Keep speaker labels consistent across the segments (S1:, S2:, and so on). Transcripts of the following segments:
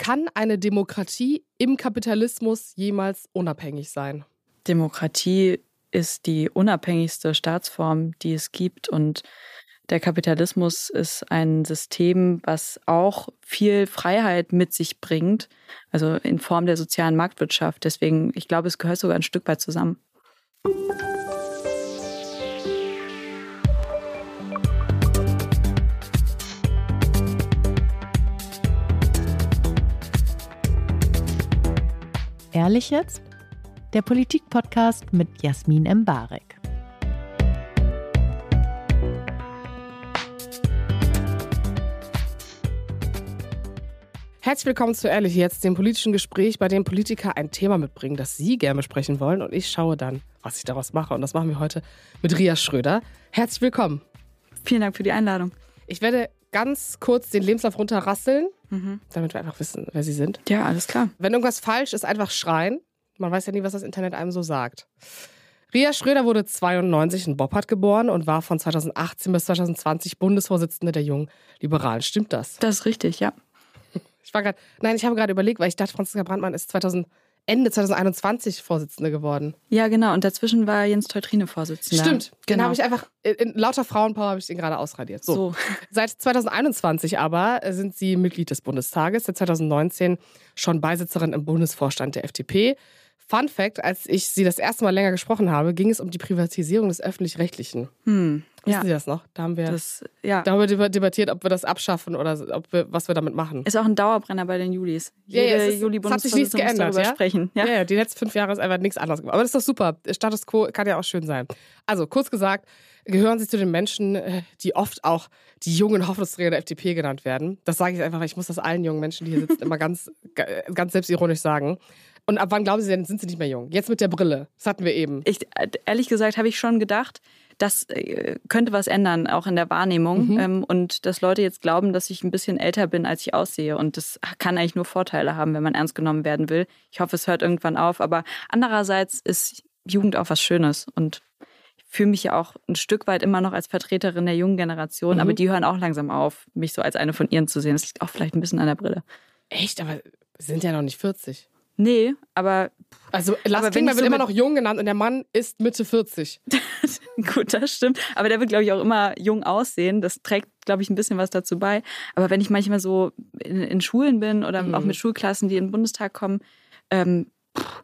S1: Kann eine Demokratie im Kapitalismus jemals unabhängig sein?
S2: Demokratie ist die unabhängigste Staatsform, die es gibt. Und der Kapitalismus ist ein System, was auch viel Freiheit mit sich bringt, also in Form der sozialen Marktwirtschaft. Deswegen, ich glaube, es gehört sogar ein Stück weit zusammen.
S3: Ehrlich jetzt? Der Politik-Podcast mit Jasmin Embarek.
S1: Herzlich willkommen zu Ehrlich jetzt, dem politischen Gespräch, bei dem Politiker ein Thema mitbringen, das Sie gerne besprechen wollen und ich schaue dann, was ich daraus mache. Und das machen wir heute mit Ria Schröder. Herzlich willkommen.
S2: Vielen Dank für die Einladung.
S1: Ich werde ganz kurz den Lebenslauf runterrasseln, mhm. damit wir einfach wissen, wer Sie sind.
S2: Ja, alles klar.
S1: Wenn irgendwas falsch ist, einfach schreien. Man weiß ja nie, was das Internet einem so sagt. Ria Schröder wurde 92 in Boppard geboren und war von 2018 bis 2020 Bundesvorsitzende der Jungen Liberalen. Stimmt das?
S2: Das ist richtig, ja.
S1: Ich war gerade, nein, ich habe gerade überlegt, weil ich dachte, Franziska Brandmann ist 2000, Ende 2021 Vorsitzende geworden.
S2: Ja, genau. Und dazwischen war Jens Teutrine Vorsitzender.
S1: Stimmt. Genau. Den habe ich einfach, in lauter Frauenpower habe ich den gerade ausradiert. So. so. Seit 2021 aber sind sie Mitglied des Bundestages, seit 2019 schon Beisitzerin im Bundesvorstand der FDP. Fun Fact, als ich sie das erste Mal länger gesprochen habe, ging es um die Privatisierung des Öffentlich-Rechtlichen. Hm, Wissen ja. Sie das noch? Da haben wir das, ja. darüber debattiert, ob wir das abschaffen oder ob wir, was wir damit machen.
S2: Ist auch ein Dauerbrenner bei den Julis.
S1: Jede ja, ja, es, ist, Juli es hat sich nichts geändert. Ja?
S2: Sprechen.
S1: Ja? ja, die letzten fünf Jahre ist einfach nichts anderes geworden. Aber das ist doch super. Status quo kann ja auch schön sein. Also, kurz gesagt, gehören Sie zu den Menschen, äh, die oft auch die jungen Hoffnungsträger der FDP genannt werden. Das sage ich einfach, weil ich muss das allen jungen Menschen, die hier sitzen, immer ganz, ganz selbstironisch sagen. Und ab wann glauben Sie denn, sind Sie nicht mehr jung? Jetzt mit der Brille. Das hatten wir eben.
S2: Ich, ehrlich gesagt habe ich schon gedacht, das äh, könnte was ändern, auch in der Wahrnehmung. Mhm. Ähm, und dass Leute jetzt glauben, dass ich ein bisschen älter bin, als ich aussehe. Und das kann eigentlich nur Vorteile haben, wenn man ernst genommen werden will. Ich hoffe, es hört irgendwann auf. Aber andererseits ist Jugend auch was Schönes. Und ich fühle mich ja auch ein Stück weit immer noch als Vertreterin der jungen Generation. Mhm. Aber die hören auch langsam auf, mich so als eine von ihren zu sehen. Das liegt auch vielleicht ein bisschen an der Brille.
S1: Echt? Aber sind ja noch nicht 40.
S2: Nee, aber.
S1: Also Lars Klingbeil wird so immer noch jung genannt und der Mann ist Mitte 40.
S2: Gut, das stimmt. Aber der wird, glaube ich, auch immer jung aussehen. Das trägt, glaube ich, ein bisschen was dazu bei. Aber wenn ich manchmal so in, in Schulen bin oder mhm. auch mit Schulklassen, die in den Bundestag kommen, ähm, pff,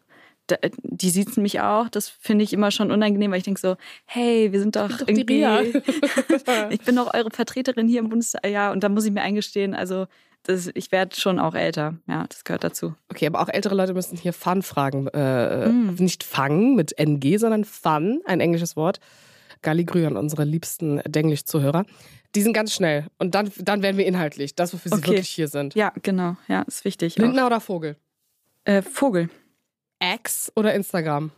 S2: die siezen mich auch. Das finde ich immer schon unangenehm, weil ich denke so, hey, wir sind doch, doch irgendwie. ich bin doch eure Vertreterin hier im Bundestag. Ja, und da muss ich mir eingestehen, also das, ich werde schon auch älter. Ja, das gehört dazu.
S1: Okay, aber auch ältere Leute müssen hier Fun fragen. Äh, mm. Nicht fangen mit NG, sondern Fun, ein englisches Wort. Galli Grü an unsere liebsten Denglisch-Zuhörer. Die sind ganz schnell. Und dann, dann werden wir inhaltlich. Das, wofür sie okay. wirklich hier sind.
S2: Ja, genau. Ja, ist wichtig.
S1: Lindner auch. oder Vogel?
S2: Äh, Vogel.
S1: X oder Instagram?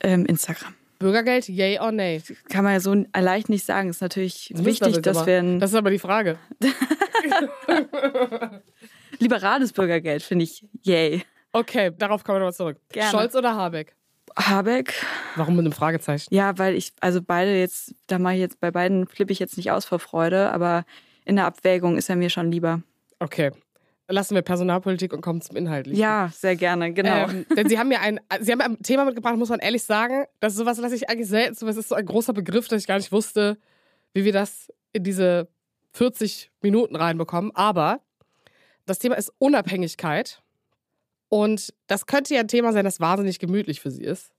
S2: Ähm, Instagram.
S1: Bürgergeld, yay or nay?
S2: Kann man ja so leicht nicht sagen. Ist natürlich das wichtig, das dass wir. Ein
S1: das ist aber die Frage.
S2: Liberales Bürgergeld finde ich yay.
S1: Okay, darauf kommen wir nochmal zurück. Gerne. Scholz oder Habeck?
S2: Habeck.
S1: Warum mit einem Fragezeichen?
S2: Ja, weil ich, also beide jetzt, da mache ich jetzt, bei beiden flippe ich jetzt nicht aus vor Freude, aber in der Abwägung ist er mir schon lieber.
S1: Okay lassen wir Personalpolitik und kommen zum Inhaltlichen.
S2: Ja, sehr gerne, genau. Ähm,
S1: denn Sie haben mir ein, Sie haben ein Thema mitgebracht, muss man ehrlich sagen. Das ist sowas lasse ich eigentlich selten. Das ist so ein großer Begriff, dass ich gar nicht wusste, wie wir das in diese 40 Minuten reinbekommen. Aber das Thema ist Unabhängigkeit. Und das könnte ja ein Thema sein, das wahnsinnig gemütlich für Sie ist.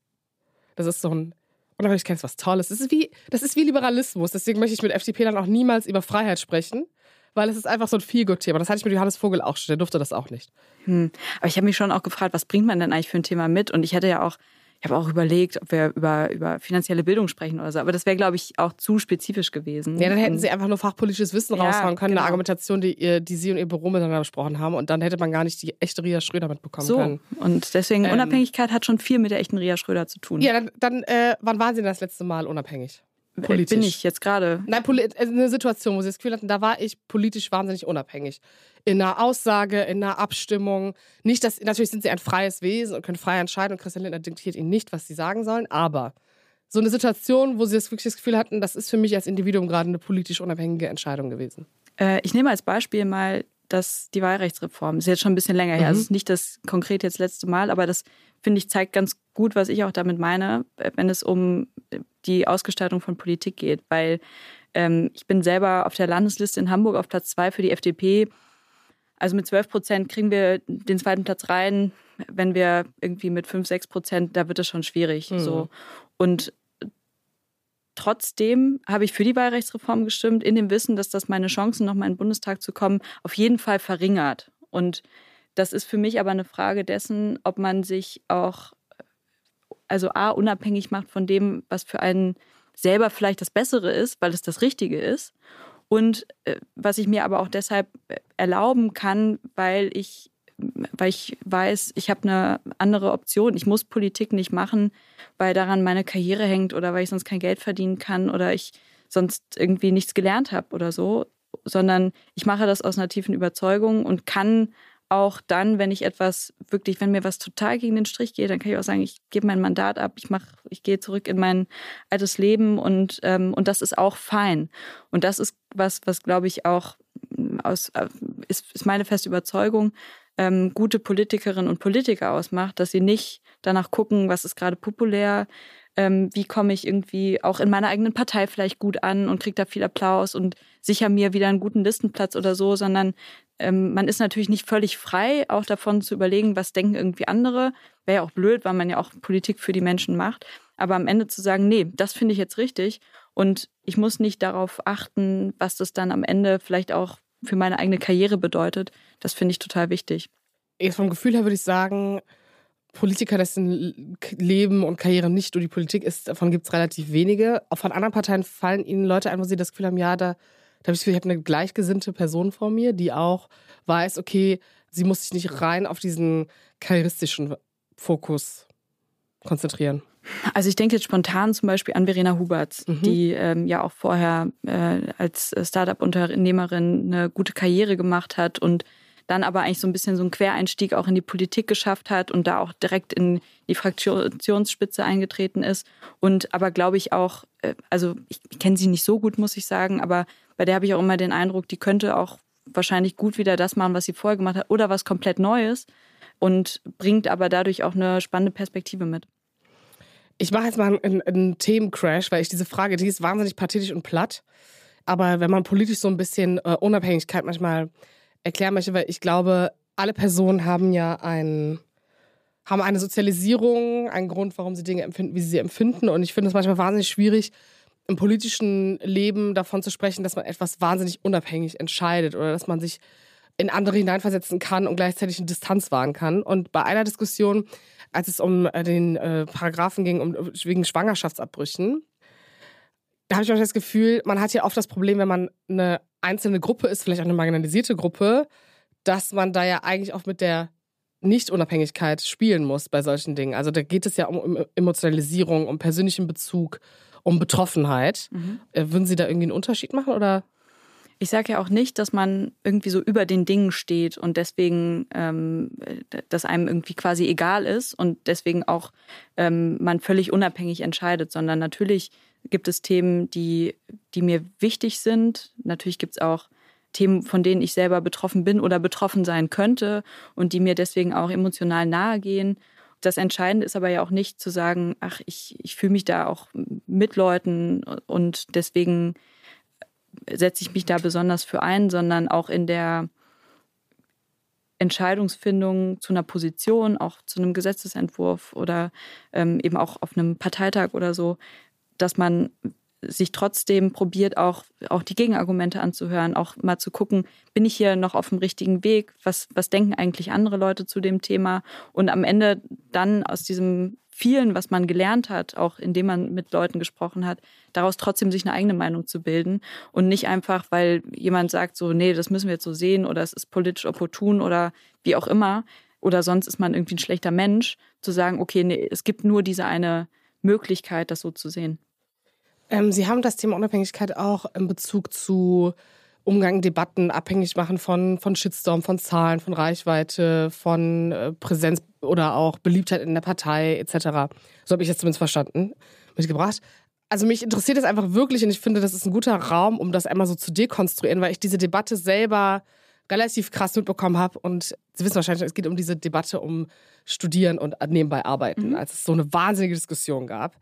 S1: Das ist so ein Unabhängigkeit ist was Tolles. Das ist wie, das ist wie Liberalismus. Deswegen möchte ich mit FDP dann auch niemals über Freiheit sprechen weil es ist einfach so ein Feelgood-Thema. Das hatte ich mit Johannes Vogel auch schon, der durfte das auch nicht.
S2: Hm. Aber ich habe mich schon auch gefragt, was bringt man denn eigentlich für ein Thema mit? Und ich hätte ja auch, ich habe auch überlegt, ob wir über, über finanzielle Bildung sprechen oder so. Aber das wäre, glaube ich, auch zu spezifisch gewesen.
S1: Ja, dann hätten sie einfach nur fachpolitisches Wissen ja, raushauen können, genau. eine Argumentation, die, die sie und ihr Büro miteinander besprochen haben. Und dann hätte man gar nicht die echte Ria Schröder mitbekommen
S2: so.
S1: können.
S2: Und deswegen, ähm, Unabhängigkeit hat schon viel mit der echten Ria Schröder zu tun.
S1: Ja, dann, dann äh, wann waren Sie denn das letzte Mal unabhängig?
S2: Politisch. Bin ich jetzt gerade?
S1: Nein, äh, eine Situation, wo sie das Gefühl hatten, da war ich politisch wahnsinnig unabhängig. In einer Aussage, in einer Abstimmung. Nicht, dass, natürlich sind sie ein freies Wesen und können frei entscheiden und Christian Lindner diktiert ihnen nicht, was sie sagen sollen, aber so eine Situation, wo sie das wirklich das Gefühl hatten, das ist für mich als Individuum gerade eine politisch unabhängige Entscheidung gewesen.
S2: Äh, ich nehme als Beispiel mal dass die Wahlrechtsreform, ist jetzt schon ein bisschen länger her, mhm. also ist nicht das konkret jetzt letzte Mal, aber das finde ich zeigt ganz gut, was ich auch damit meine, wenn es um die Ausgestaltung von Politik geht, weil ähm, ich bin selber auf der Landesliste in Hamburg auf Platz zwei für die FDP. Also mit 12 Prozent kriegen wir den zweiten Platz rein. Wenn wir irgendwie mit 5, 6 Prozent, da wird es schon schwierig. Mhm. So. Und Trotzdem habe ich für die Wahlrechtsreform gestimmt, in dem Wissen, dass das meine Chancen, nochmal in den Bundestag zu kommen, auf jeden Fall verringert. Und das ist für mich aber eine Frage dessen, ob man sich auch, also A, unabhängig macht von dem, was für einen selber vielleicht das Bessere ist, weil es das Richtige ist. Und äh, was ich mir aber auch deshalb äh, erlauben kann, weil ich weil ich weiß, ich habe eine andere Option. Ich muss Politik nicht machen, weil daran meine Karriere hängt oder weil ich sonst kein Geld verdienen kann oder ich sonst irgendwie nichts gelernt habe oder so, sondern ich mache das aus einer tiefen Überzeugung und kann auch dann, wenn ich etwas wirklich, wenn mir was total gegen den Strich geht, dann kann ich auch sagen, ich gebe mein Mandat ab, ich mache, ich gehe zurück in mein altes Leben und ähm, und das ist auch fein. Und das ist was, was glaube ich auch aus äh, ist, ist meine feste Überzeugung, ähm, gute Politikerinnen und Politiker ausmacht, dass sie nicht danach gucken, was ist gerade populär, ähm, wie komme ich irgendwie auch in meiner eigenen Partei vielleicht gut an und kriege da viel Applaus und sicher mir wieder einen guten Listenplatz oder so, sondern ähm, man ist natürlich nicht völlig frei, auch davon zu überlegen, was denken irgendwie andere. Wäre ja auch blöd, weil man ja auch Politik für die Menschen macht. Aber am Ende zu sagen, nee, das finde ich jetzt richtig und ich muss nicht darauf achten, was das dann am Ende vielleicht auch für meine eigene Karriere bedeutet, das finde ich total wichtig.
S1: Jetzt vom Gefühl her würde ich sagen, Politiker, dessen Leben und Karriere nicht nur die Politik ist, davon gibt es relativ wenige. Auch von anderen Parteien fallen ihnen Leute ein, wo sie das Gefühl haben, ja, da, da habe ich ich habe eine gleichgesinnte Person vor mir, die auch weiß, okay, sie muss sich nicht rein auf diesen karrieristischen Fokus konzentrieren.
S2: Also ich denke jetzt spontan zum Beispiel an Verena Huberts, mhm. die ähm, ja auch vorher äh, als Startup-Unternehmerin eine gute Karriere gemacht hat und dann aber eigentlich so ein bisschen so einen Quereinstieg auch in die Politik geschafft hat und da auch direkt in die Fraktionsspitze eingetreten ist. Und aber glaube ich auch, äh, also ich kenne sie nicht so gut, muss ich sagen, aber bei der habe ich auch immer den Eindruck, die könnte auch wahrscheinlich gut wieder das machen, was sie vorher gemacht hat oder was komplett Neues und bringt aber dadurch auch eine spannende Perspektive mit.
S1: Ich mache jetzt mal einen, einen Themencrash, weil ich diese Frage, die ist wahnsinnig pathetisch und platt. Aber wenn man politisch so ein bisschen äh, Unabhängigkeit manchmal erklären möchte, weil ich glaube, alle Personen haben ja ein, haben eine Sozialisierung, einen Grund, warum sie Dinge empfinden, wie sie sie empfinden. Und ich finde es manchmal wahnsinnig schwierig, im politischen Leben davon zu sprechen, dass man etwas wahnsinnig unabhängig entscheidet oder dass man sich in andere hineinversetzen kann und gleichzeitig eine Distanz wahren kann. Und bei einer Diskussion, als es um äh, den äh, Paragraphen ging, um, wegen Schwangerschaftsabbrüchen, da habe ich manchmal das Gefühl, man hat ja oft das Problem, wenn man eine einzelne Gruppe ist, vielleicht auch eine marginalisierte Gruppe, dass man da ja eigentlich auch mit der Nicht-Unabhängigkeit spielen muss bei solchen Dingen. Also da geht es ja um Emotionalisierung, um persönlichen Bezug, um Betroffenheit. Mhm. Äh, würden Sie da irgendwie einen Unterschied machen oder?
S2: Ich sage ja auch nicht, dass man irgendwie so über den Dingen steht und deswegen, ähm, dass einem irgendwie quasi egal ist und deswegen auch ähm, man völlig unabhängig entscheidet, sondern natürlich gibt es Themen, die, die mir wichtig sind. Natürlich gibt es auch Themen, von denen ich selber betroffen bin oder betroffen sein könnte und die mir deswegen auch emotional nahe gehen. Das Entscheidende ist aber ja auch nicht zu sagen, ach, ich, ich fühle mich da auch mit Leuten und deswegen setze ich mich da besonders für ein, sondern auch in der Entscheidungsfindung zu einer Position, auch zu einem Gesetzesentwurf oder ähm, eben auch auf einem Parteitag oder so, dass man sich trotzdem probiert, auch, auch die Gegenargumente anzuhören, auch mal zu gucken, bin ich hier noch auf dem richtigen Weg? Was, was denken eigentlich andere Leute zu dem Thema? Und am Ende dann aus diesem vielen, was man gelernt hat, auch indem man mit Leuten gesprochen hat, daraus trotzdem sich eine eigene Meinung zu bilden und nicht einfach, weil jemand sagt so, nee, das müssen wir jetzt so sehen oder es ist politisch opportun oder wie auch immer oder sonst ist man irgendwie ein schlechter Mensch, zu sagen, okay, nee, es gibt nur diese eine Möglichkeit, das so zu sehen.
S1: Ähm, Sie haben das Thema Unabhängigkeit auch in Bezug zu Umgang, Debatten abhängig machen von, von Shitstorm, von Zahlen, von Reichweite, von äh, Präsenz oder auch Beliebtheit in der Partei etc. So habe ich jetzt zumindest verstanden, mitgebracht. Also mich interessiert das einfach wirklich und ich finde, das ist ein guter Raum, um das einmal so zu dekonstruieren, weil ich diese Debatte selber relativ krass mitbekommen habe. Und Sie wissen wahrscheinlich, es geht um diese Debatte um Studieren und nebenbei arbeiten, mhm. als es so eine wahnsinnige Diskussion gab.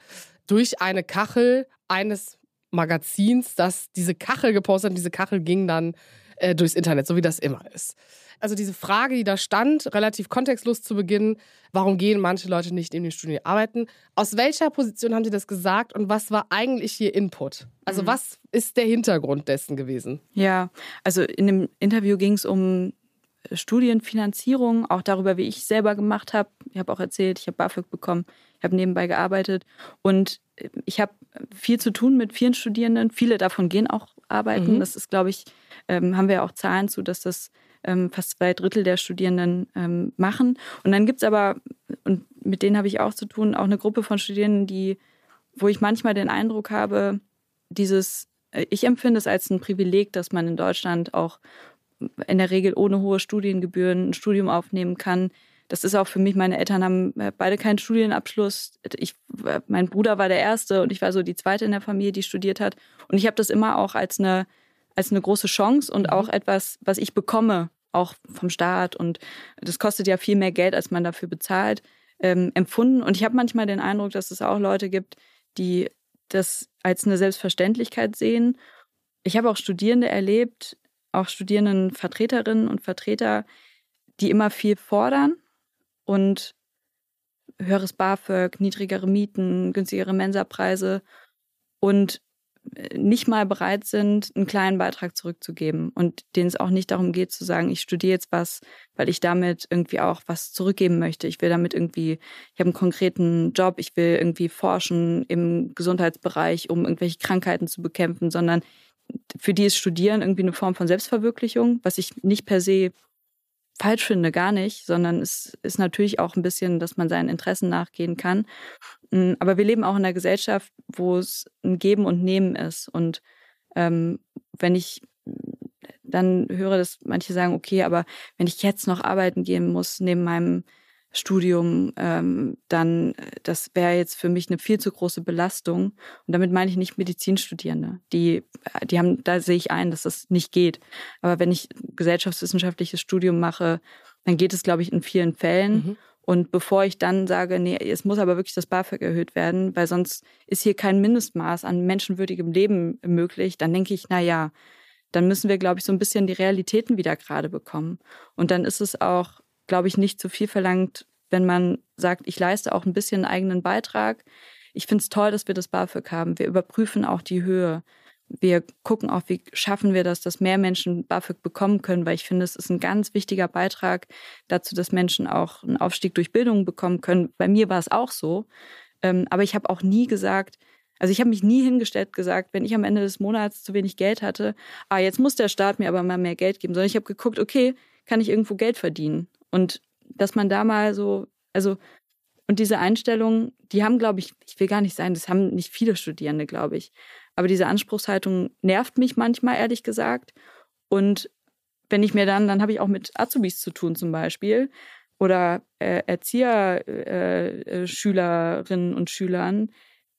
S1: Durch eine Kachel eines Magazins, das diese Kachel gepostet hat. Diese Kachel ging dann äh, durchs Internet, so wie das immer ist. Also diese Frage, die da stand, relativ kontextlos zu Beginn, warum gehen manche Leute nicht in den Studien arbeiten? Aus welcher Position haben Sie das gesagt und was war eigentlich Ihr Input? Also mhm. was ist der Hintergrund dessen gewesen?
S2: Ja, also in dem Interview ging es um Studienfinanzierung, auch darüber, wie ich selber gemacht habe. Ich habe auch erzählt, ich habe BAföG bekommen, ich habe nebenbei gearbeitet und ich habe viel zu tun mit vielen Studierenden. Viele davon gehen auch arbeiten. Mhm. Das ist, glaube ich, ähm, haben wir auch Zahlen zu, dass das ähm, fast zwei Drittel der Studierenden ähm, machen. Und dann gibt es aber, und mit denen habe ich auch zu tun, auch eine Gruppe von Studierenden, die, wo ich manchmal den Eindruck habe, dieses, äh, ich empfinde es als ein Privileg, dass man in Deutschland auch in der Regel ohne hohe Studiengebühren ein Studium aufnehmen kann. Das ist auch für mich, meine Eltern haben äh, beide keinen Studienabschluss. Ich, äh, mein Bruder war der Erste und ich war so die Zweite in der Familie, die studiert hat. Und ich habe das immer auch als eine als eine große Chance und mhm. auch etwas, was ich bekomme, auch vom Staat. Und das kostet ja viel mehr Geld, als man dafür bezahlt, ähm, empfunden. Und ich habe manchmal den Eindruck, dass es auch Leute gibt, die das als eine Selbstverständlichkeit sehen. Ich habe auch Studierende erlebt, auch Studierendenvertreterinnen und Vertreter, die immer viel fordern und höheres BAföG, niedrigere Mieten, günstigere Mensapreise und nicht mal bereit sind, einen kleinen Beitrag zurückzugeben und denen es auch nicht darum geht zu sagen, ich studiere jetzt was, weil ich damit irgendwie auch was zurückgeben möchte. Ich will damit irgendwie, ich habe einen konkreten Job, ich will irgendwie forschen im Gesundheitsbereich, um irgendwelche Krankheiten zu bekämpfen, sondern für die ist Studieren irgendwie eine Form von Selbstverwirklichung, was ich nicht per se falsch finde, gar nicht, sondern es ist natürlich auch ein bisschen, dass man seinen Interessen nachgehen kann. Mm, aber wir leben auch in einer Gesellschaft, wo es ein Geben und Nehmen ist. Und ähm, wenn ich dann höre, dass manche sagen, okay, aber wenn ich jetzt noch arbeiten gehen muss neben meinem Studium, ähm, dann das wäre jetzt für mich eine viel zu große Belastung. Und damit meine ich nicht Medizinstudierende. Die, äh, die haben, da sehe ich ein, dass das nicht geht. Aber wenn ich gesellschaftswissenschaftliches Studium mache, dann geht es, glaube ich, in vielen Fällen. Mhm. Und bevor ich dann sage, nee, es muss aber wirklich das BAföG erhöht werden, weil sonst ist hier kein Mindestmaß an menschenwürdigem Leben möglich, dann denke ich, na ja, dann müssen wir, glaube ich, so ein bisschen die Realitäten wieder gerade bekommen. Und dann ist es auch glaube ich, nicht zu viel verlangt, wenn man sagt, ich leiste auch ein bisschen einen eigenen Beitrag. Ich finde es toll, dass wir das BAföG haben. Wir überprüfen auch die Höhe. Wir gucken auch, wie schaffen wir das, dass mehr Menschen BAföG bekommen können, weil ich finde, es ist ein ganz wichtiger Beitrag dazu, dass Menschen auch einen Aufstieg durch Bildung bekommen können. Bei mir war es auch so. Ähm, aber ich habe auch nie gesagt, also ich habe mich nie hingestellt gesagt, wenn ich am Ende des Monats zu wenig Geld hatte, ah, jetzt muss der Staat mir aber mal mehr Geld geben, sondern ich habe geguckt, okay, kann ich irgendwo Geld verdienen? Und dass man da mal so, also, und diese Einstellung, die haben, glaube ich, ich will gar nicht sein, das haben nicht viele Studierende, glaube ich. Aber diese Anspruchshaltung nervt mich manchmal, ehrlich gesagt. Und wenn ich mir dann, dann habe ich auch mit Azubis zu tun zum Beispiel oder äh, Erzieher, äh, äh, Schülerinnen und Schülern,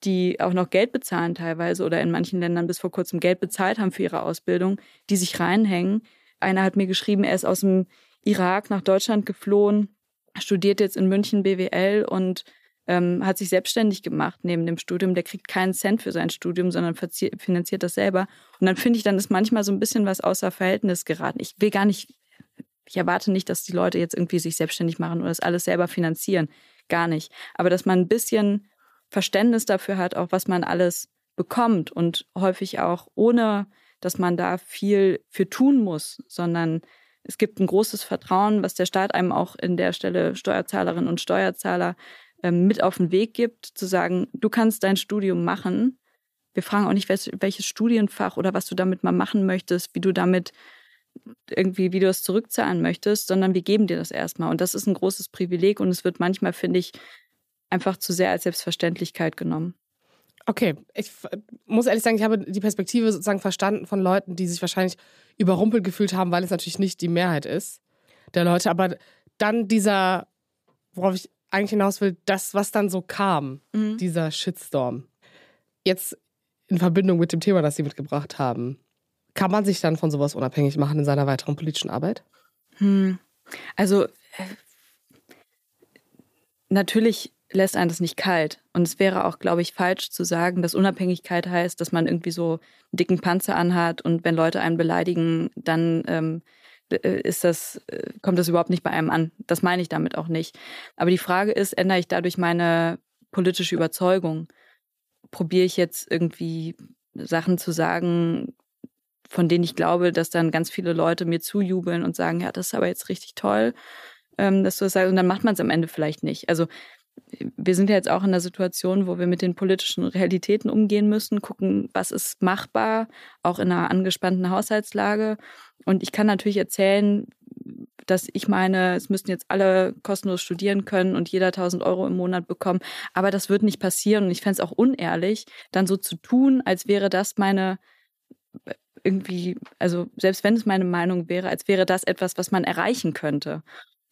S2: die auch noch Geld bezahlen teilweise oder in manchen Ländern bis vor kurzem Geld bezahlt haben für ihre Ausbildung, die sich reinhängen. Einer hat mir geschrieben, er ist aus dem Irak nach Deutschland geflohen, studiert jetzt in München BWL und ähm, hat sich selbstständig gemacht neben dem Studium. Der kriegt keinen Cent für sein Studium, sondern finanziert das selber. Und dann finde ich, dann ist manchmal so ein bisschen was außer Verhältnis geraten. Ich will gar nicht, ich erwarte nicht, dass die Leute jetzt irgendwie sich selbstständig machen oder das alles selber finanzieren. Gar nicht. Aber dass man ein bisschen Verständnis dafür hat, auch was man alles bekommt und häufig auch ohne, dass man da viel für tun muss, sondern es gibt ein großes Vertrauen, was der Staat einem auch in der Stelle Steuerzahlerinnen und Steuerzahler ähm, mit auf den Weg gibt, zu sagen, du kannst dein Studium machen. Wir fragen auch nicht, welches Studienfach oder was du damit mal machen möchtest, wie du damit irgendwie, wie du das zurückzahlen möchtest, sondern wir geben dir das erstmal. Und das ist ein großes Privileg und es wird manchmal, finde ich, einfach zu sehr als Selbstverständlichkeit genommen.
S1: Okay, ich muss ehrlich sagen, ich habe die Perspektive sozusagen verstanden von Leuten, die sich wahrscheinlich überrumpelt gefühlt haben, weil es natürlich nicht die Mehrheit ist der Leute. Aber dann dieser, worauf ich eigentlich hinaus will, das, was dann so kam, mhm. dieser Shitstorm. Jetzt in Verbindung mit dem Thema, das Sie mitgebracht haben. Kann man sich dann von sowas unabhängig machen in seiner weiteren politischen Arbeit?
S2: Hm. Also äh, natürlich lässt einen das nicht kalt. Und es wäre auch, glaube ich, falsch zu sagen, dass Unabhängigkeit heißt, dass man irgendwie so einen dicken Panzer anhat und wenn Leute einen beleidigen, dann ähm, äh, ist das, äh, kommt das überhaupt nicht bei einem an. Das meine ich damit auch nicht. Aber die Frage ist, ändere ich dadurch meine politische Überzeugung? Probiere ich jetzt irgendwie Sachen zu sagen, von denen ich glaube, dass dann ganz viele Leute mir zujubeln und sagen, ja, das ist aber jetzt richtig toll, ähm, dass du das sagst. Und dann macht man es am Ende vielleicht nicht. Also wir sind ja jetzt auch in einer Situation, wo wir mit den politischen Realitäten umgehen müssen, gucken, was ist machbar, auch in einer angespannten Haushaltslage. Und ich kann natürlich erzählen, dass ich meine, es müssten jetzt alle kostenlos studieren können und jeder 1000 Euro im Monat bekommen. Aber das wird nicht passieren. Und ich fände es auch unehrlich, dann so zu tun, als wäre das meine irgendwie, also selbst wenn es meine Meinung wäre, als wäre das etwas, was man erreichen könnte.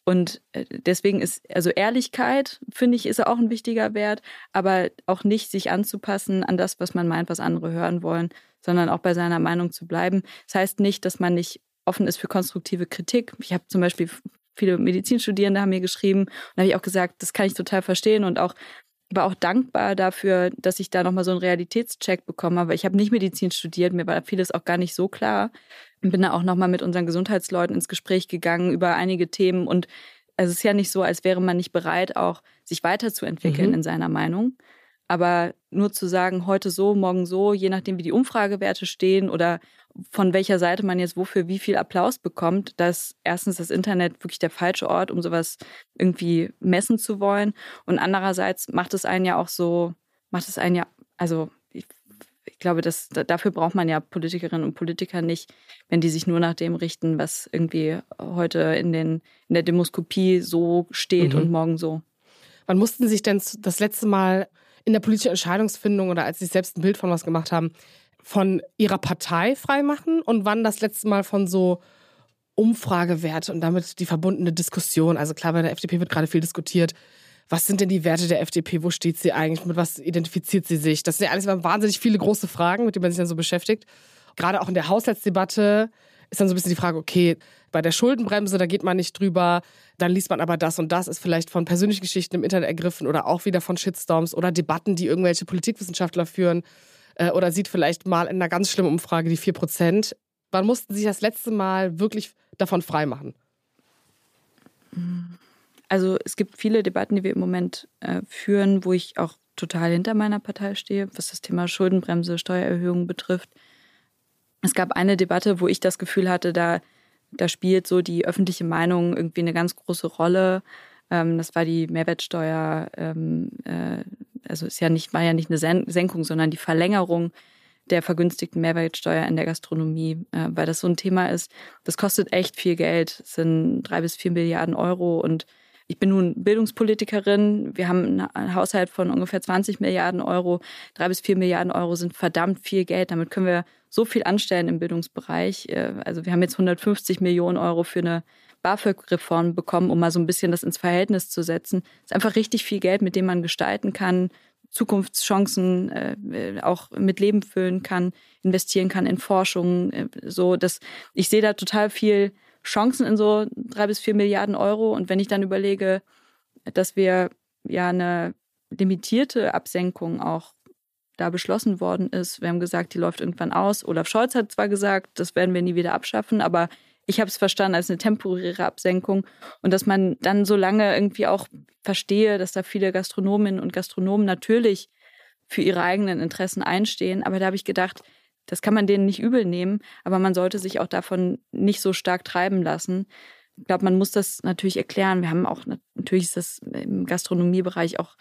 S2: Und äh, deswegen ist, also Ehrlichkeit, finde ich, ist auch ein wichtiger Wert, aber auch nicht sich anzupassen an das, was man meint, was andere hören wollen, sondern auch bei seiner Meinung zu bleiben. Das heißt nicht, dass man nicht offen ist für konstruktive Kritik. Ich habe zum Beispiel viele Medizinstudierende haben mir geschrieben und habe ich auch gesagt, das kann ich total verstehen und auch war auch dankbar dafür, dass ich da nochmal so einen Realitätscheck bekommen habe. Ich habe nicht Medizin studiert, mir war vieles auch gar nicht so klar. Bin da auch nochmal mit unseren Gesundheitsleuten ins Gespräch gegangen über einige Themen. Und es ist ja nicht so, als wäre man nicht bereit, auch sich weiterzuentwickeln mhm. in seiner Meinung. Aber nur zu sagen, heute so, morgen so, je nachdem, wie die Umfragewerte stehen oder von welcher Seite man jetzt wofür wie viel Applaus bekommt, dass erstens das Internet wirklich der falsche Ort, um sowas irgendwie messen zu wollen. Und andererseits macht es einen ja auch so, macht es einen ja, also ich, glaube, dass, dafür braucht man ja Politikerinnen und Politiker nicht, wenn die sich nur nach dem richten, was irgendwie heute in, den, in der Demoskopie so steht mhm. und morgen so.
S1: Wann mussten Sie sich denn das letzte Mal in der politischen Entscheidungsfindung oder als sie selbst ein Bild von was gemacht haben, von ihrer Partei freimachen und wann das letzte Mal von so Umfragewerte und damit die verbundene Diskussion. Also klar, bei der FDP wird gerade viel diskutiert. Was sind denn die Werte der FDP? Wo steht sie eigentlich? Mit was identifiziert sie sich? Das sind ja alles wahnsinnig viele große Fragen, mit denen man sich dann so beschäftigt. Gerade auch in der Haushaltsdebatte ist dann so ein bisschen die Frage, okay, bei der Schuldenbremse, da geht man nicht drüber, dann liest man aber das und das, ist vielleicht von persönlichen Geschichten im Internet ergriffen oder auch wieder von Shitstorms oder Debatten, die irgendwelche Politikwissenschaftler führen äh, oder sieht vielleicht mal in einer ganz schlimmen Umfrage die 4%. Wann mussten Sie sich das letzte Mal wirklich davon freimachen?
S2: Also es gibt viele Debatten, die wir im Moment äh, führen, wo ich auch total hinter meiner Partei stehe, was das Thema Schuldenbremse, Steuererhöhungen betrifft. Es gab eine Debatte, wo ich das Gefühl hatte, da, da spielt so die öffentliche Meinung irgendwie eine ganz große Rolle. Ähm, das war die Mehrwertsteuer, ähm, äh, also ist ja nicht, war ja nicht eine Senkung, sondern die Verlängerung der vergünstigten Mehrwertsteuer in der Gastronomie, äh, weil das so ein Thema ist. Das kostet echt viel Geld, das sind drei bis vier Milliarden Euro und ich bin nun Bildungspolitikerin. Wir haben einen Haushalt von ungefähr 20 Milliarden Euro. Drei bis vier Milliarden Euro sind verdammt viel Geld. Damit können wir so viel anstellen im Bildungsbereich. Äh, also wir haben jetzt 150 Millionen Euro für eine BAföG-Reform bekommen, um mal so ein bisschen das ins Verhältnis zu setzen. Das ist einfach richtig viel Geld, mit dem man gestalten kann, Zukunftschancen äh, auch mit Leben füllen kann, investieren kann in Forschung. Äh, so, dass ich sehe da total viel Chancen in so drei bis vier Milliarden Euro. Und wenn ich dann überlege, dass wir ja eine limitierte Absenkung auch da beschlossen worden ist. Wir haben gesagt, die läuft irgendwann aus. Olaf Scholz hat zwar gesagt, das werden wir nie wieder abschaffen, aber ich habe es verstanden als eine temporäre Absenkung und dass man dann so lange irgendwie auch verstehe, dass da viele Gastronominnen und Gastronomen natürlich für ihre eigenen Interessen einstehen. Aber da habe ich gedacht, das kann man denen nicht übel nehmen, aber man sollte sich auch davon nicht so stark treiben lassen. Ich glaube, man muss das natürlich erklären. Wir haben auch, natürlich ist das im Gastronomiebereich auch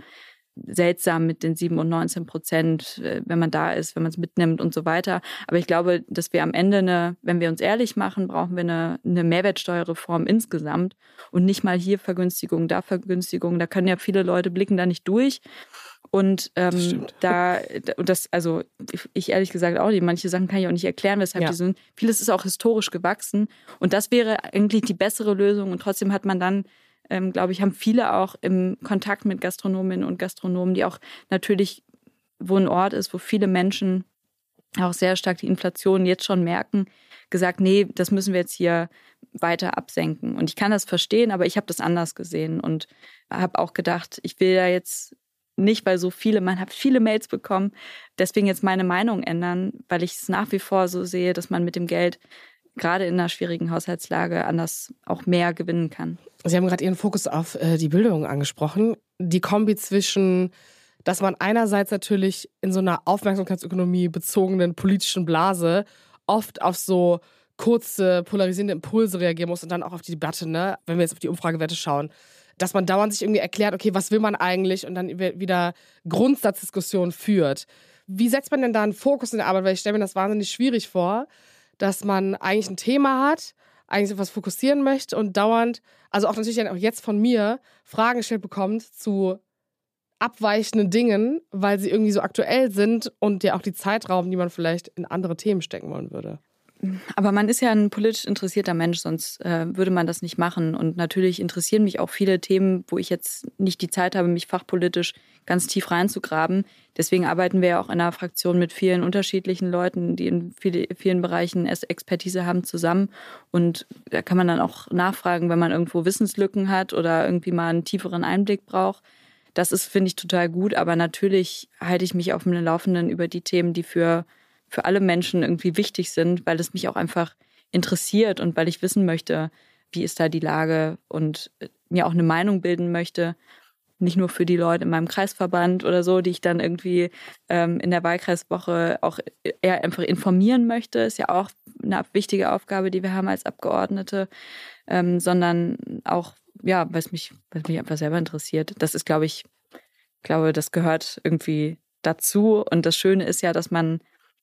S2: seltsam mit den 7 und 19 Prozent, äh, wenn man da ist, wenn man es mitnimmt und so weiter. Aber ich glaube, dass wir am Ende eine, wenn wir uns ehrlich machen, brauchen wir eine, eine Mehrwertsteuerreform insgesamt und nicht mal hier Vergünstigung, da Vergünstigung. Da können ja viele Leute blicken da nicht durch. Und ähm, da, und das, also ich ehrlich gesagt auch nicht, manche Sachen kann ich auch nicht erklären, weshalb ja. die sind. Vieles ist auch historisch gewachsen. Und das wäre eigentlich die bessere Lösung. Und trotzdem hat man dann ähm, glaube ich, haben viele auch im Kontakt mit Gastronominnen und Gastronomen, die auch natürlich, wo ein Ort ist, wo viele Menschen auch sehr stark die Inflation jetzt schon merken, gesagt, nee, das müssen wir jetzt hier weiter absenken. Und ich kann das verstehen, aber ich habe das anders gesehen und habe auch gedacht, ich will da jetzt nicht, weil so viele, man hat viele Mails bekommen, deswegen jetzt meine Meinung ändern, weil ich es nach wie vor so sehe, dass man mit dem Geld gerade in einer schwierigen Haushaltslage anders auch mehr gewinnen kann.
S1: Sie haben gerade Ihren Fokus auf äh, die Bildung angesprochen. Die Kombi zwischen, dass man einerseits natürlich in so einer Aufmerksamkeitsökonomie bezogenen politischen Blase oft auf so kurze polarisierende Impulse reagieren muss und dann auch auf die Debatte, ne? wenn wir jetzt auf die Umfragewerte schauen, dass man dauernd sich irgendwie erklärt, okay, was will man eigentlich und dann wieder Grundsatzdiskussionen führt. Wie setzt man denn da einen Fokus in der Arbeit? Weil ich stelle mir das wahnsinnig schwierig vor, dass man eigentlich ein Thema hat, eigentlich auf was fokussieren möchte und dauernd, also auch natürlich auch jetzt von mir, Fragen gestellt bekommt zu abweichenden Dingen, weil sie irgendwie so aktuell sind und ja auch die Zeit rauben, die man vielleicht in andere Themen stecken wollen würde.
S2: Aber man ist ja ein politisch interessierter Mensch, sonst äh, würde man das nicht machen. Und natürlich interessieren mich auch viele Themen, wo ich jetzt nicht die Zeit habe, mich fachpolitisch ganz tief reinzugraben. Deswegen arbeiten wir ja auch in einer Fraktion mit vielen unterschiedlichen Leuten, die in viele, vielen Bereichen Expertise haben, zusammen. Und da kann man dann auch nachfragen, wenn man irgendwo Wissenslücken hat oder irgendwie mal einen tieferen Einblick braucht. Das ist, finde ich, total gut. Aber natürlich halte ich mich auf dem Laufenden über die Themen, die für für alle Menschen irgendwie wichtig sind, weil es mich auch einfach interessiert und weil ich wissen möchte, wie ist da die Lage und äh, mir auch eine Meinung bilden möchte. Nicht nur für die Leute in meinem Kreisverband oder so, die ich dann irgendwie ähm, in der Wahlkreiswoche auch eher einfach informieren möchte. Ist ja auch eine wichtige Aufgabe, die wir haben als Abgeordnete, ähm, sondern auch, ja, es mich, weil mich einfach selber interessiert. Das ist, glaube ich, glaube, das gehört irgendwie dazu. Und das Schöne ist ja, dass man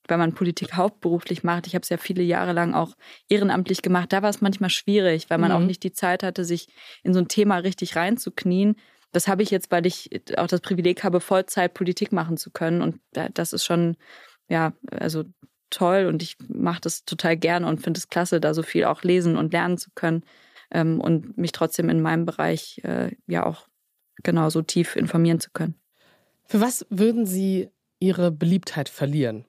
S2: wenn man Politik hauptberuflich macht, ich habe es ja viele Jahre lang auch ehrenamtlich gemacht, da war es manchmal schwierig, weil man mhm. auch nicht die Zeit hatte, sich in so ein Thema richtig reinzuknien. Das habe ich jetzt, weil ich auch das Privileg habe, Vollzeit Politik machen zu können. Und das ist schon, ja, also toll und ich mache das total gerne und finde es klasse, da so viel auch lesen und lernen zu können ähm, und mich trotzdem in meinem Bereich äh, ja auch genauso tief informieren zu können.
S1: Für was würden Sie Ihre Beliebtheit verlieren?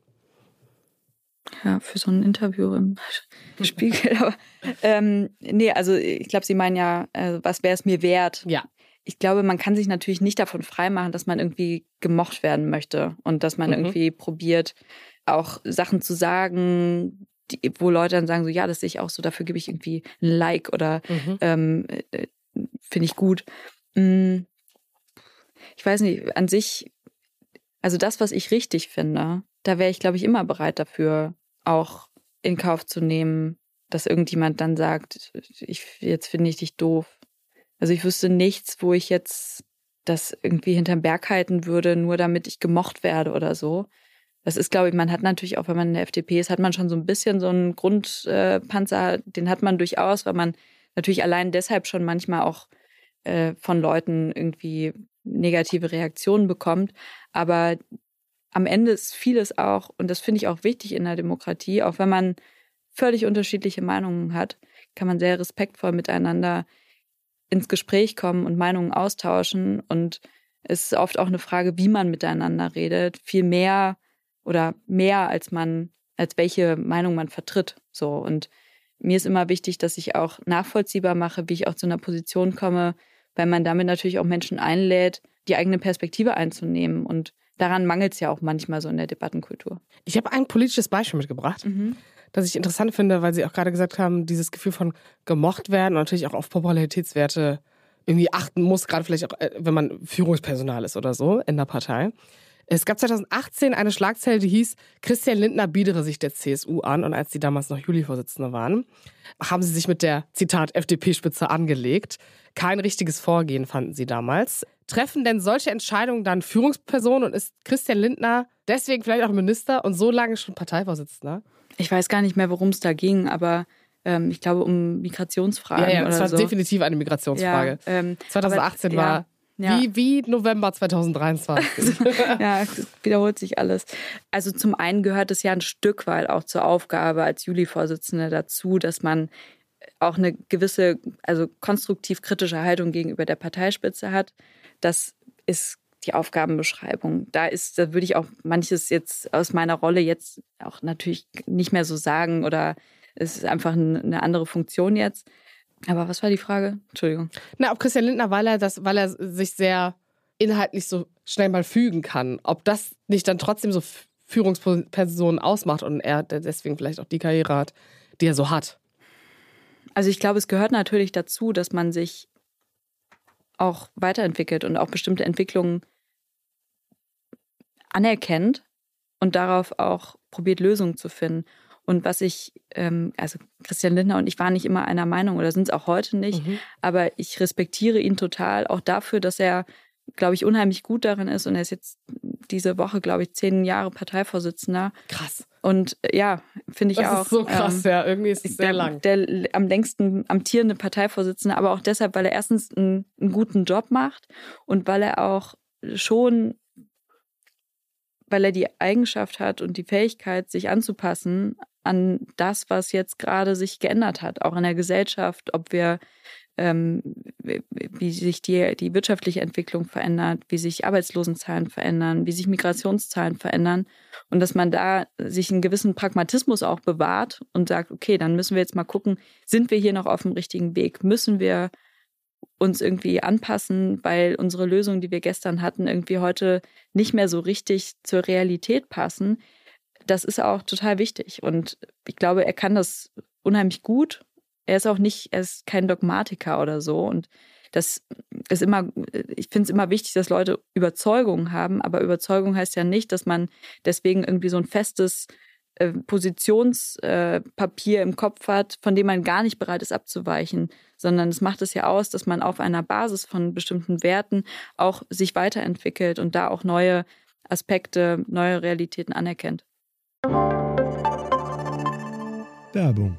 S2: Ja, für so ein Interview im Spiegel. Aber ähm, nee, also ich glaube, Sie meinen ja, äh, was wäre es mir wert?
S1: Ja.
S2: Ich glaube, man kann sich natürlich nicht davon freimachen, dass man irgendwie gemocht werden möchte und dass man mhm. irgendwie probiert, auch Sachen zu sagen, die, wo Leute dann sagen, so ja, das sehe ich auch so, dafür gebe ich irgendwie ein Like oder mhm. ähm, äh, finde ich gut. Hm, ich weiß nicht, an sich, also das, was ich richtig finde, da wäre ich, glaube ich, immer bereit dafür, auch in Kauf zu nehmen, dass irgendjemand dann sagt, ich, jetzt finde ich dich doof. Also ich wüsste nichts, wo ich jetzt das irgendwie hinterm Berg halten würde, nur damit ich gemocht werde oder so. Das ist, glaube ich, man hat natürlich auch, wenn man in der FDP ist, hat man schon so ein bisschen so einen Grundpanzer, äh, den hat man durchaus, weil man natürlich allein deshalb schon manchmal auch äh, von Leuten irgendwie negative Reaktionen bekommt. Aber am Ende ist vieles auch, und das finde ich auch wichtig in der Demokratie, auch wenn man völlig unterschiedliche Meinungen hat, kann man sehr respektvoll miteinander ins Gespräch kommen und Meinungen austauschen. Und es ist oft auch eine Frage, wie man miteinander redet, viel mehr oder mehr als man, als welche Meinung man vertritt. So. Und mir ist immer wichtig, dass ich auch nachvollziehbar mache, wie ich auch zu einer Position komme, weil man damit natürlich auch Menschen einlädt, die eigene Perspektive einzunehmen und daran mangelt es ja auch manchmal so in der Debattenkultur.
S1: Ich habe ein politisches Beispiel mitgebracht, mhm. das ich interessant finde, weil Sie auch gerade gesagt haben, dieses Gefühl von gemocht werden und natürlich auch auf Popularitätswerte irgendwie achten muss, gerade vielleicht auch, äh, wenn man Führungspersonal ist oder so in der Partei. Es gab 2018 eine Schlagzeile, die hieß, Christian Lindner biedere sich der CSU an. Und als sie damals noch Juli-Vorsitzende waren, haben sie sich mit der, Zitat, FDP-Spitze angelegt. Kein richtiges Vorgehen fanden sie damals. Treffen denn solche Entscheidungen dann Führungspersonen und ist Christian Lindner deswegen vielleicht auch Minister und so lange schon Parteivorsitzender?
S2: Ich weiß gar nicht mehr, worum es da ging, aber ähm, ich glaube um Migrationsfragen. Ja, ja,
S1: das war
S2: so.
S1: definitiv eine Migrationsfrage. Ja, ähm, 2018 aber, war ja. Wie, wie November 2023.
S2: ja, wiederholt sich alles. Also zum einen gehört es ja ein Stück weit auch zur Aufgabe als Juli-Vorsitzende dazu, dass man auch eine gewisse, also konstruktiv kritische Haltung gegenüber der Parteispitze hat. Das ist die Aufgabenbeschreibung. Da ist, da würde ich auch manches jetzt aus meiner Rolle jetzt auch natürlich nicht mehr so sagen oder es ist einfach eine andere Funktion jetzt. Aber was war die Frage? Entschuldigung.
S1: Na, ob Christian Lindner, weil er das, weil er sich sehr inhaltlich so schnell mal fügen kann, ob das nicht dann trotzdem so Führungspersonen ausmacht und er deswegen vielleicht auch die Karriere hat, die er so hat.
S2: Also ich glaube, es gehört natürlich dazu, dass man sich auch weiterentwickelt und auch bestimmte Entwicklungen anerkennt und darauf auch probiert, Lösungen zu finden. Und was ich, ähm, also Christian Lindner und ich waren nicht immer einer Meinung oder sind es auch heute nicht, mhm. aber ich respektiere ihn total auch dafür, dass er, glaube ich, unheimlich gut darin ist und er ist jetzt diese Woche, glaube ich, zehn Jahre Parteivorsitzender.
S1: Krass.
S2: Und äh, ja, finde ich
S1: das
S2: auch.
S1: Das ist so krass, ähm, ja. Irgendwie ist es sehr
S2: der,
S1: lang.
S2: Der am längsten amtierende Parteivorsitzende, aber auch deshalb, weil er erstens einen, einen guten Job macht und weil er auch schon, weil er die Eigenschaft hat und die Fähigkeit, sich anzupassen an das, was jetzt gerade sich geändert hat, auch in der Gesellschaft, ob wir ähm, wie sich die, die wirtschaftliche Entwicklung verändert, wie sich Arbeitslosenzahlen verändern, wie sich Migrationszahlen verändern und dass man da sich einen gewissen Pragmatismus auch bewahrt und sagt, okay, dann müssen wir jetzt mal gucken, sind wir hier noch auf dem richtigen Weg? Müssen wir uns irgendwie anpassen, weil unsere Lösungen, die wir gestern hatten, irgendwie heute nicht mehr so richtig zur Realität passen. Das ist auch total wichtig. Und ich glaube, er kann das unheimlich gut er ist auch nicht, er ist kein Dogmatiker oder so. Und das ist immer, ich finde es immer wichtig, dass Leute Überzeugungen haben, aber Überzeugung heißt ja nicht, dass man deswegen irgendwie so ein festes äh, Positionspapier äh, im Kopf hat, von dem man gar nicht bereit ist abzuweichen, sondern es macht es ja aus, dass man auf einer Basis von bestimmten Werten auch sich weiterentwickelt und da auch neue Aspekte, neue Realitäten anerkennt.
S3: Werbung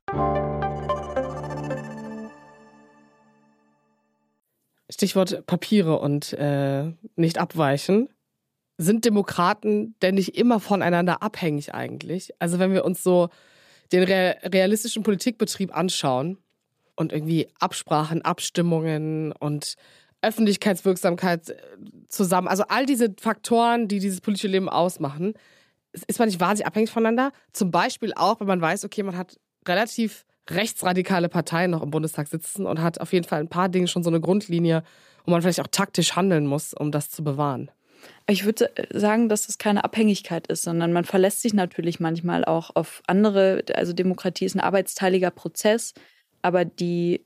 S1: Stichwort Papiere und äh, nicht abweichen. Sind Demokraten denn nicht immer voneinander abhängig eigentlich? Also wenn wir uns so den re realistischen Politikbetrieb anschauen und irgendwie Absprachen, Abstimmungen und Öffentlichkeitswirksamkeit äh, zusammen, also all diese Faktoren, die dieses politische Leben ausmachen, ist man nicht wahnsinnig abhängig voneinander? Zum Beispiel auch, wenn man weiß, okay, man hat relativ rechtsradikale Parteien noch im Bundestag sitzen und hat auf jeden Fall ein paar Dinge schon so eine Grundlinie, wo man vielleicht auch taktisch handeln muss, um das zu bewahren.
S2: Ich würde sagen, dass das keine Abhängigkeit ist, sondern man verlässt sich natürlich manchmal auch auf andere. Also Demokratie ist ein arbeitsteiliger Prozess, aber die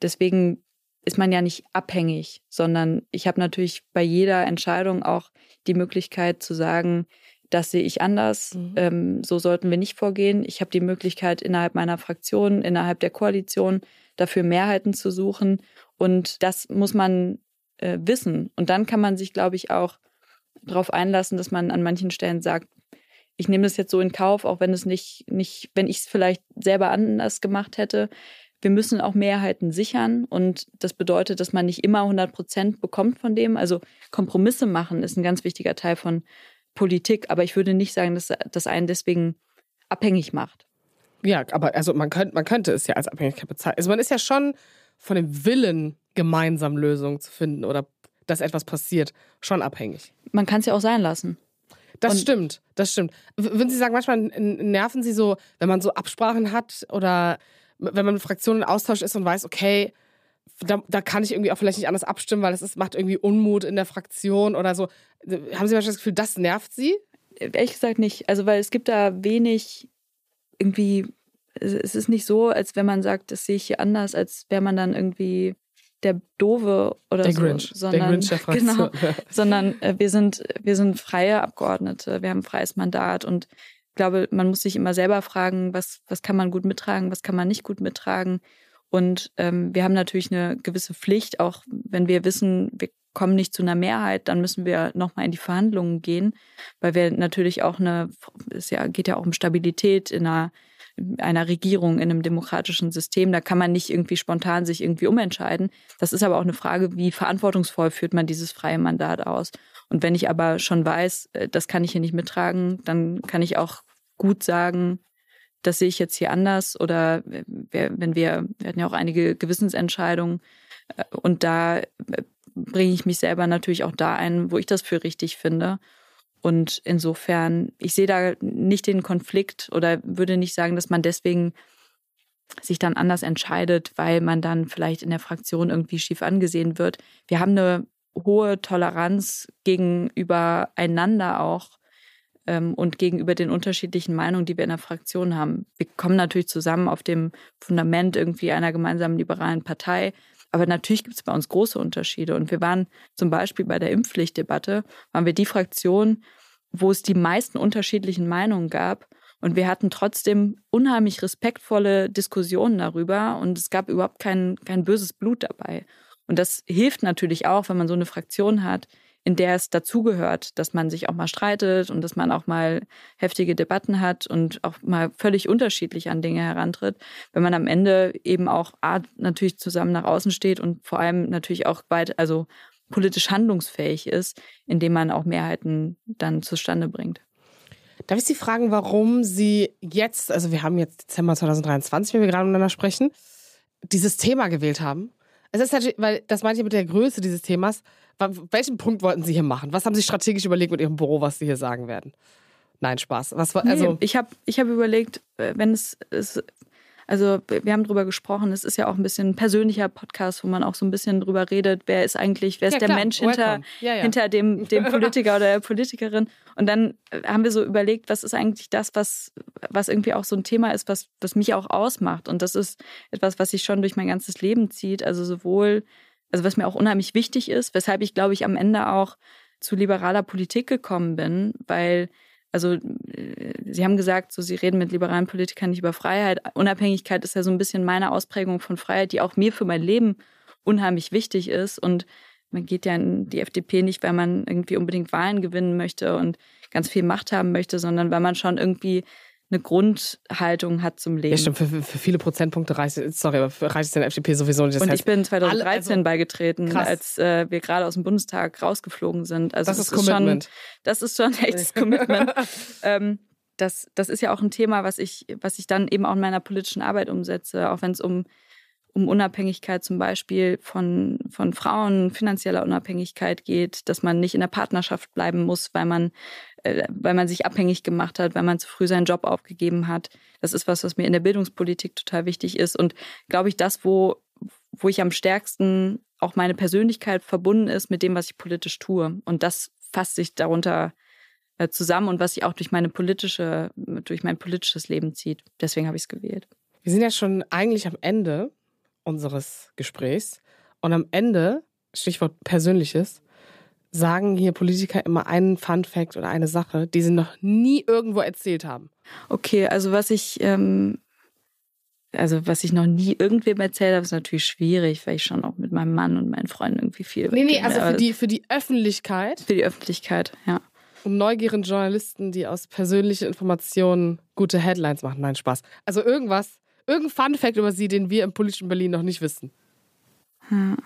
S2: deswegen ist man ja nicht abhängig, sondern ich habe natürlich bei jeder Entscheidung auch die Möglichkeit zu sagen, das sehe ich anders, mhm. ähm, so sollten wir nicht vorgehen. Ich habe die Möglichkeit, innerhalb meiner Fraktion, innerhalb der Koalition dafür Mehrheiten zu suchen. Und das muss man äh, wissen. Und dann kann man sich, glaube ich, auch darauf einlassen, dass man an manchen Stellen sagt, ich nehme das jetzt so in Kauf, auch wenn es nicht, nicht wenn ich es vielleicht selber anders gemacht hätte. Wir müssen auch Mehrheiten sichern und das bedeutet, dass man nicht immer 100 Prozent bekommt von dem. Also Kompromisse machen ist ein ganz wichtiger Teil von Politik, aber ich würde nicht sagen, dass das einen deswegen abhängig macht.
S1: Ja, aber also man könnte, man könnte es ja als Abhängigkeit bezeichnen. Also man ist ja schon von dem Willen, gemeinsam Lösungen zu finden oder dass etwas passiert, schon abhängig.
S2: Man kann es ja auch sein lassen.
S1: Das Und stimmt, das stimmt. Würden Sie sagen, manchmal nerven Sie so, wenn man so Absprachen hat oder wenn man mit Fraktionen in Austausch ist und weiß, okay, da, da, kann ich irgendwie auch vielleicht nicht anders abstimmen, weil es ist, macht irgendwie Unmut in der Fraktion oder so. Haben Sie manchmal das Gefühl, das nervt Sie?
S2: Ehrlich gesagt nicht. Also, weil es gibt da wenig irgendwie, es ist nicht so, als wenn man sagt, das sehe ich hier anders, als wäre man dann irgendwie der Dove oder
S1: der
S2: so.
S1: Grinch,
S2: sondern,
S1: der Grinch der Fraktion.
S2: Genau, sondern äh, wir sind, wir sind freie Abgeordnete, wir haben ein freies Mandat und ich glaube, man muss sich immer selber fragen, was, was kann man gut mittragen, was kann man nicht gut mittragen. Und ähm, wir haben natürlich eine gewisse Pflicht, auch wenn wir wissen, wir kommen nicht zu einer Mehrheit, dann müssen wir nochmal in die Verhandlungen gehen, weil wir natürlich auch eine, es ja, geht ja auch um Stabilität in einer, einer Regierung, in einem demokratischen System. Da kann man nicht irgendwie spontan sich irgendwie umentscheiden. Das ist aber auch eine Frage, wie verantwortungsvoll führt man dieses freie Mandat aus. Und wenn ich aber schon weiß, äh, das kann ich hier nicht mittragen, dann kann ich auch gut sagen, das sehe ich jetzt hier anders oder wenn wir, wir hatten ja auch einige Gewissensentscheidungen äh, und da äh, bringe ich mich selber natürlich auch da ein, wo ich das für richtig finde. Und insofern, ich sehe da nicht den Konflikt oder würde nicht sagen, dass man deswegen sich dann anders entscheidet, weil man dann vielleicht in der Fraktion irgendwie schief angesehen wird. Wir haben eine hohe Toleranz gegenüber einander auch ähm, und gegenüber den unterschiedlichen Meinungen, die wir in der Fraktion haben. Wir kommen natürlich zusammen auf dem Fundament irgendwie einer gemeinsamen liberalen Partei. Aber natürlich gibt es bei uns große Unterschiede. Und wir waren zum Beispiel bei der Impfpflichtdebatte, waren wir die Fraktion, wo es die meisten unterschiedlichen Meinungen gab. Und wir hatten trotzdem unheimlich respektvolle Diskussionen darüber. Und es gab überhaupt kein, kein böses Blut dabei. Und das hilft natürlich auch, wenn man so eine Fraktion hat, in der es dazugehört, dass man sich auch mal streitet und dass man auch mal heftige Debatten hat und auch mal völlig unterschiedlich an Dinge herantritt, wenn man am Ende eben auch Art natürlich zusammen nach außen steht und vor allem natürlich auch weit, also politisch handlungsfähig ist, indem man auch Mehrheiten dann zustande bringt.
S1: Darf ich Sie fragen, warum Sie jetzt, also wir haben jetzt Dezember 2023, wenn wir gerade miteinander sprechen, dieses Thema gewählt haben? Es ist natürlich, weil das meinte ich mit der Größe dieses Themas. Welchen Punkt wollten Sie hier machen? Was haben Sie strategisch überlegt mit Ihrem Büro, was Sie hier sagen werden? Nein, Spaß. Was war, also
S2: nee, ich habe ich hab überlegt, äh, wenn es, es also wir haben drüber gesprochen, es ist ja auch ein bisschen ein persönlicher Podcast, wo man auch so ein bisschen drüber redet, wer ist eigentlich, wer ist ja, der klar. Mensch hinter, ja, ja. hinter dem, dem Politiker oder der Politikerin. Und dann äh, haben wir so überlegt, was ist eigentlich das, was, was irgendwie auch so ein Thema ist, was, was mich auch ausmacht. Und das ist etwas, was sich schon durch mein ganzes Leben zieht. Also sowohl, also was mir auch unheimlich wichtig ist, weshalb ich, glaube ich, am Ende auch zu liberaler Politik gekommen bin, weil also äh, Sie haben gesagt, so Sie reden mit liberalen Politikern nicht über Freiheit. Unabhängigkeit ist ja so ein bisschen meine Ausprägung von Freiheit, die auch mir für mein Leben unheimlich wichtig ist. Und man geht ja in die FDP nicht, weil man irgendwie unbedingt Wahlen gewinnen möchte und ganz viel Macht haben möchte, sondern weil man schon irgendwie eine Grundhaltung hat zum Leben.
S1: Ja, stimmt. Für, für viele Prozentpunkte reicht, sorry, aber reicht es der FDP sowieso nicht.
S2: Das und ich bin 2013 alle, also, beigetreten, krass. als äh, wir gerade aus dem Bundestag rausgeflogen sind. Also
S1: das, das ist Commitment.
S2: Schon, das ist schon echtes Commitment. ähm, das, das ist ja auch ein Thema, was ich, was ich dann eben auch in meiner politischen Arbeit umsetze, auch wenn es um um Unabhängigkeit zum Beispiel von, von Frauen, finanzieller Unabhängigkeit geht, dass man nicht in der Partnerschaft bleiben muss, weil man, äh, weil man sich abhängig gemacht hat, weil man zu früh seinen Job aufgegeben hat. Das ist was, was mir in der Bildungspolitik total wichtig ist. Und glaube ich, das, wo, wo ich am stärksten auch meine Persönlichkeit verbunden ist mit dem, was ich politisch tue. Und das fasst sich darunter äh, zusammen und was sich auch durch meine politische, durch mein politisches Leben zieht. Deswegen habe ich es gewählt.
S1: Wir sind ja schon eigentlich am Ende unseres Gesprächs. Und am Ende, Stichwort Persönliches, sagen hier Politiker immer einen Fun Fact oder eine Sache, die sie noch nie irgendwo erzählt haben.
S2: Okay, also was ich, ähm, also was ich noch nie irgendwem erzählt habe, ist natürlich schwierig, weil ich schon auch mit meinem Mann und meinen Freunden irgendwie viel.
S1: Nee, nee, also für die, für die Öffentlichkeit.
S2: Für die Öffentlichkeit, ja.
S1: Um neugierigen Journalisten, die aus persönlichen Informationen gute Headlines machen. Nein, Spaß. Also irgendwas, Irgendein Fun-Fact über sie, den wir im politischen Berlin noch nicht wissen.
S2: Hm.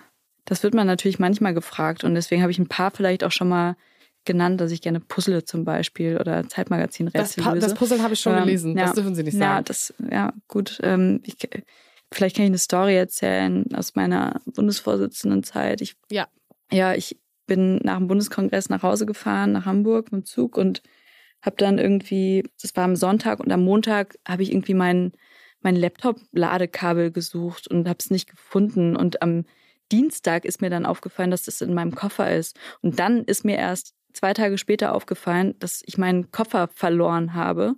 S2: Das wird man natürlich manchmal gefragt und deswegen habe ich ein paar vielleicht auch schon mal genannt, dass ich gerne puzzle zum Beispiel oder Zeitmagazin Rätsel
S1: das, das Puzzle habe ich schon ähm, gelesen, ja, das dürfen Sie nicht sagen.
S2: Ja, das, ja gut. Ähm, ich, vielleicht kann ich eine Story erzählen aus meiner Bundesvorsitzendenzeit. Ich,
S1: ja.
S2: Ja, ich bin nach dem Bundeskongress nach Hause gefahren, nach Hamburg mit dem Zug und habe dann irgendwie, das war am Sonntag und am Montag habe ich irgendwie meinen mein Laptop-Ladekabel gesucht und habe es nicht gefunden. Und am Dienstag ist mir dann aufgefallen, dass das in meinem Koffer ist. Und dann ist mir erst zwei Tage später aufgefallen, dass ich meinen Koffer verloren habe.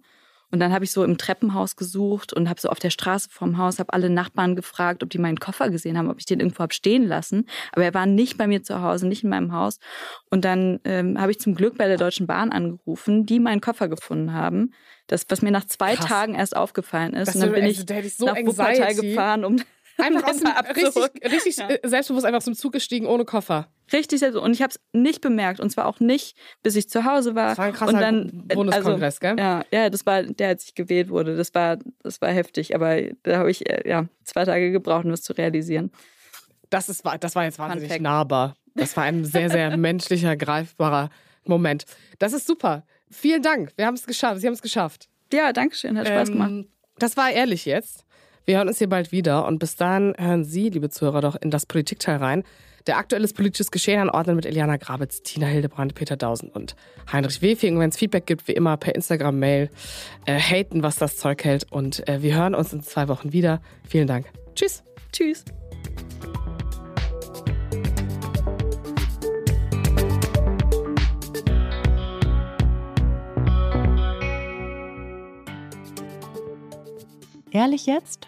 S2: Und dann habe ich so im Treppenhaus gesucht und habe so auf der Straße vorm Haus, habe alle Nachbarn gefragt, ob die meinen Koffer gesehen haben, ob ich den irgendwo habe stehen lassen. Aber er war nicht bei mir zu Hause, nicht in meinem Haus. Und dann ähm, habe ich zum Glück bei der Deutschen Bahn angerufen, die meinen Koffer gefunden haben. Das, was mir nach zwei Krass. Tagen erst aufgefallen ist. Das und dann bin also, ich, so nach Wuppertal gefahren, um
S1: einfach aus dem, richtig, richtig ja. Selbstbewusst einfach zum Zug gestiegen ohne Koffer.
S2: Richtig selbst. Und ich habe es nicht bemerkt. Und zwar auch nicht, bis ich zu Hause war.
S1: Das war ein krasser
S2: und dann, äh,
S1: Bundeskongress,
S2: also,
S1: gell?
S2: Ja, ja, das war der, als ich gewählt wurde. Das war, das war heftig. Aber da habe ich äh, ja, zwei Tage gebraucht, um das zu realisieren.
S1: Das, ist, das war jetzt wahnsinnig nahbar. Das war ein sehr, sehr menschlicher, greifbarer Moment. Das ist super. Vielen Dank. Wir haben es geschafft. Sie haben es geschafft.
S2: Ja, danke schön. Hat Spaß gemacht.
S1: Ähm, das war ehrlich jetzt. Wir hören uns hier bald wieder und bis dahin hören Sie, liebe Zuhörer, doch in das Politikteil rein. Der aktuelles politisches Geschehen anordnen mit Eliana Grabitz, Tina Hildebrand, Peter Dausen und Heinrich Wefing. Wenn es Feedback gibt, wie immer per Instagram, Mail, äh, haten, was das Zeug hält. Und äh, wir hören uns in zwei Wochen wieder. Vielen Dank. Tschüss.
S2: Tschüss.
S4: Ehrlich jetzt?